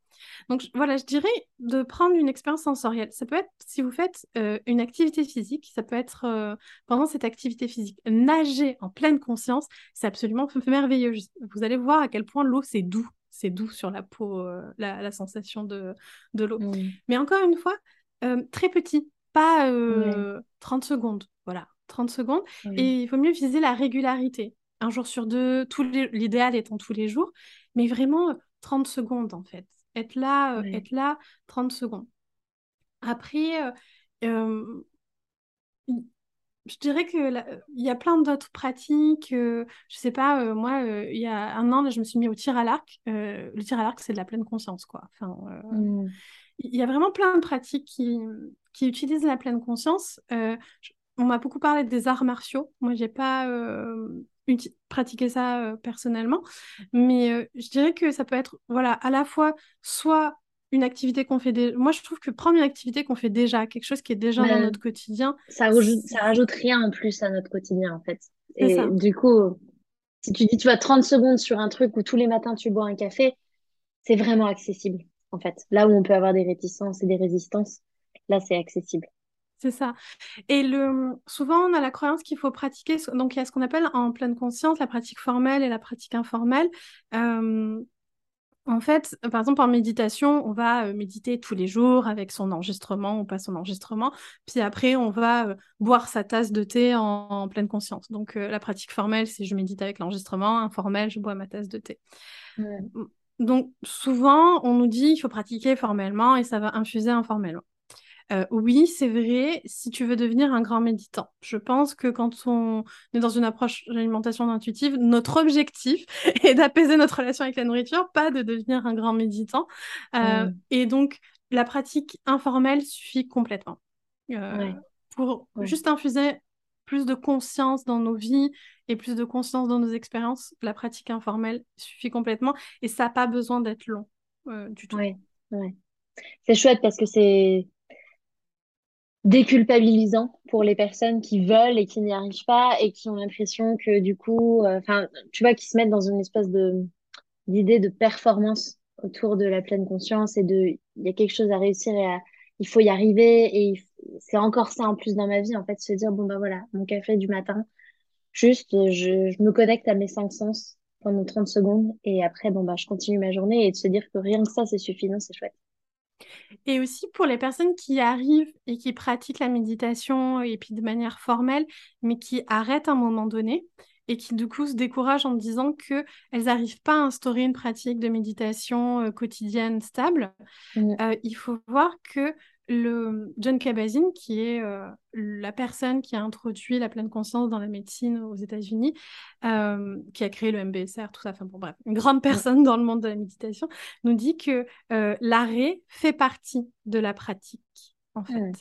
Donc voilà, je dirais de prendre une expérience sensorielle. Ça peut être si vous faites euh, une activité physique, ça peut être euh, pendant cette activité physique, nager en pleine conscience, c'est absolument merveilleux. Vous allez voir à quel point l'eau c'est doux, c'est doux sur la peau, euh, la, la sensation de, de l'eau. Mm. Mais encore une fois, très petit, pas euh, 30 secondes. Voilà, 30 secondes. Et il vaut mieux viser la régularité. Un jour sur deux, l'idéal étant tous les jours, mais vraiment euh, 30 secondes en fait. Être là, euh, être là 30 secondes. Après, euh, euh, je dirais que il y a plein d'autres pratiques. euh, je sais pas, euh, moi, euh, il y a un an, là, je me suis mis au tir à l'arc. Euh, le tir à l'arc, c'est de la pleine conscience, quoi. Enfin, euh, Mm. il y a vraiment plein de pratiques qui, qui utilisent la pleine conscience. Euh, on m'a beaucoup parlé des arts martiaux. Moi, j'ai pas euh, pratiqué ça euh, personnellement, mais euh, je dirais que ça peut être, voilà, à la fois soit une activité qu'on fait déjà. Moi, je trouve que prendre une activité qu'on fait déjà, quelque chose qui est déjà dans notre quotidien, ça ça rajoute rien en plus à notre quotidien, en fait. Et ça. du coup, si tu dis tu vas 30 secondes sur un truc où tous les matins tu bois un café, c'est vraiment accessible, en fait. Là où on peut avoir des réticences et des résistances, là, c'est accessible. C'est ça. Et le, souvent, on a la croyance qu'il faut pratiquer. Donc, il y a ce qu'on appelle en pleine conscience la pratique formelle et la pratique informelle. Euh, En fait, par exemple, en méditation, on va méditer tous les jours avec son enregistrement ou pas son enregistrement. Puis après, on va boire sa tasse de thé en, en pleine conscience. Donc, euh, la pratique formelle, c'est je médite avec l'enregistrement. Informelle, je bois ma tasse de thé. Ouais. Donc, souvent, on nous dit qu'il faut pratiquer formellement et ça va infuser informellement. Euh, oui, c'est vrai, si tu veux devenir un grand méditant. Je pense que quand on est dans une approche d'alimentation intuitive, notre objectif est d'apaiser notre relation avec la nourriture, pas de devenir un grand méditant. Euh, et donc, la pratique informelle suffit complètement. Euh, Ouais, pour ouais, juste infuser plus de conscience dans nos vies et plus de conscience dans nos expériences, la pratique informelle suffit complètement et ça n'a pas besoin d'être long euh, du tout. ouais, ouais. C'est chouette parce que c'est déculpabilisant pour les personnes qui veulent et qui n'y arrivent pas et qui ont l'impression que du coup, euh, enfin, tu vois, qui se mettent dans une espèce de d'idée de performance autour de la pleine conscience et de il y a quelque chose à réussir et à, il faut y arriver et c'est encore ça en plus dans ma vie en fait se dire bon bah voilà mon café du matin juste je, je me connecte à mes cinq sens pendant 30 secondes et après bon bah je continue ma journée et de se dire que rien que ça c'est suffisant c'est chouette Et aussi pour les personnes qui arrivent et qui pratiquent la méditation et puis de manière formelle, mais qui arrêtent à un moment donné et qui du coup se découragent en disant que elles n'arrivent pas à instaurer une pratique de méditation euh, quotidienne stable. Mm. Euh, il faut voir que le John Kabat-Zinn, qui est euh, la personne qui a introduit la pleine conscience dans la médecine aux États-Unis, euh, qui a créé le MBSR, tout ça, enfin bon bref, une grande Mm. personne dans le monde de la méditation, nous dit que euh, l'arrêt fait partie de la pratique, en fait.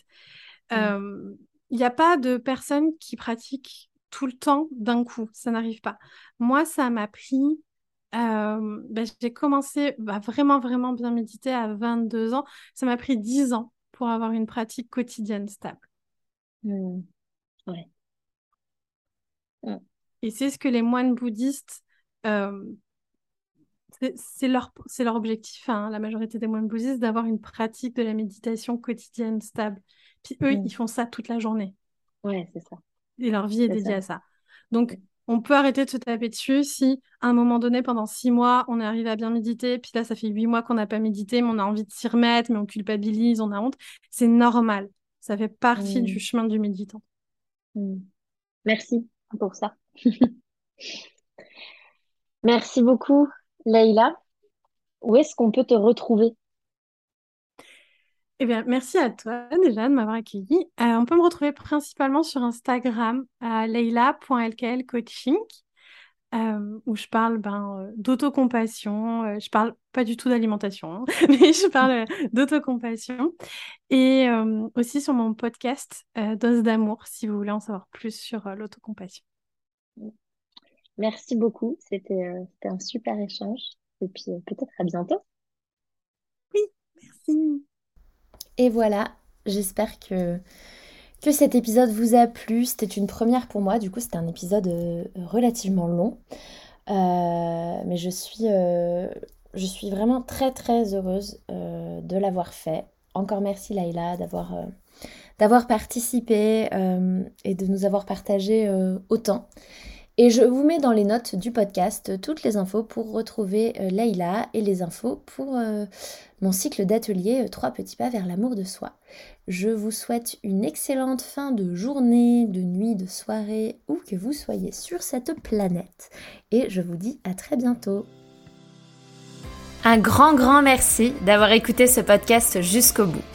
Mm. Il n'y a pas de personne qui pratique tout le temps d'un coup, ça n'arrive pas. Moi, ça m'a pris euh, ben, j'ai commencé à vraiment, vraiment bien méditer à 22 ans. Ça m'a pris 10 ans pour avoir une pratique quotidienne stable. Mmh. Ouais. Mmh. Et c'est ce que les moines bouddhistes, euh, c'est leur, leur objectif, hein, la majorité des moines bouddhistes, d'avoir une pratique de la méditation quotidienne stable. Puis eux, ils font ça toute la journée. Ouais, c'est ça. Et leur vie est, dédiée à ça. Donc, on peut arrêter de se taper dessus si, à un moment donné, pendant six mois, on est arrivé à bien méditer, puis là, ça fait huit mois qu'on n'a pas médité, mais on a envie de s'y remettre, mais on culpabilise, on a honte. C'est normal. Ça fait partie du mmh. chemin du méditant. Mmh. Merci pour ça. Merci beaucoup, Leïla. Où est-ce qu'on peut te retrouver? Eh bien, merci à toi déjà de m'avoir accueilli. Euh, on peut me retrouver principalement sur Instagram à leila.lklcoaching euh, où je parle ben, euh, d'autocompassion. Euh, je parle pas du tout d'alimentation, hein, mais je parle d'autocompassion. Et aussi sur mon podcast Dose d'amour, si vous voulez en savoir plus sur l'autocompassion. Merci beaucoup. C'était un super échange. Et puis peut-être à bientôt. Oui, merci. Et voilà, j'espère que, cet épisode vous a plu. C'était une première pour moi, du coup c'était un épisode euh, relativement long. Euh, mais je suis, euh, je suis vraiment très très heureuse de l'avoir fait. Encore merci Laïla d'avoir d'avoir participé et de nous avoir partagé autant. Et je vous mets dans les notes du podcast toutes les infos pour retrouver euh, Leïla et les infos pour euh, mon cycle d'atelier euh, Trois petits pas vers l'amour de soi. Je vous souhaite une excellente fin de journée, de nuit, de soirée, où que vous soyez sur cette planète. Et je vous dis à très bientôt. Un grand, grand merci d'avoir écouté ce podcast jusqu'au bout.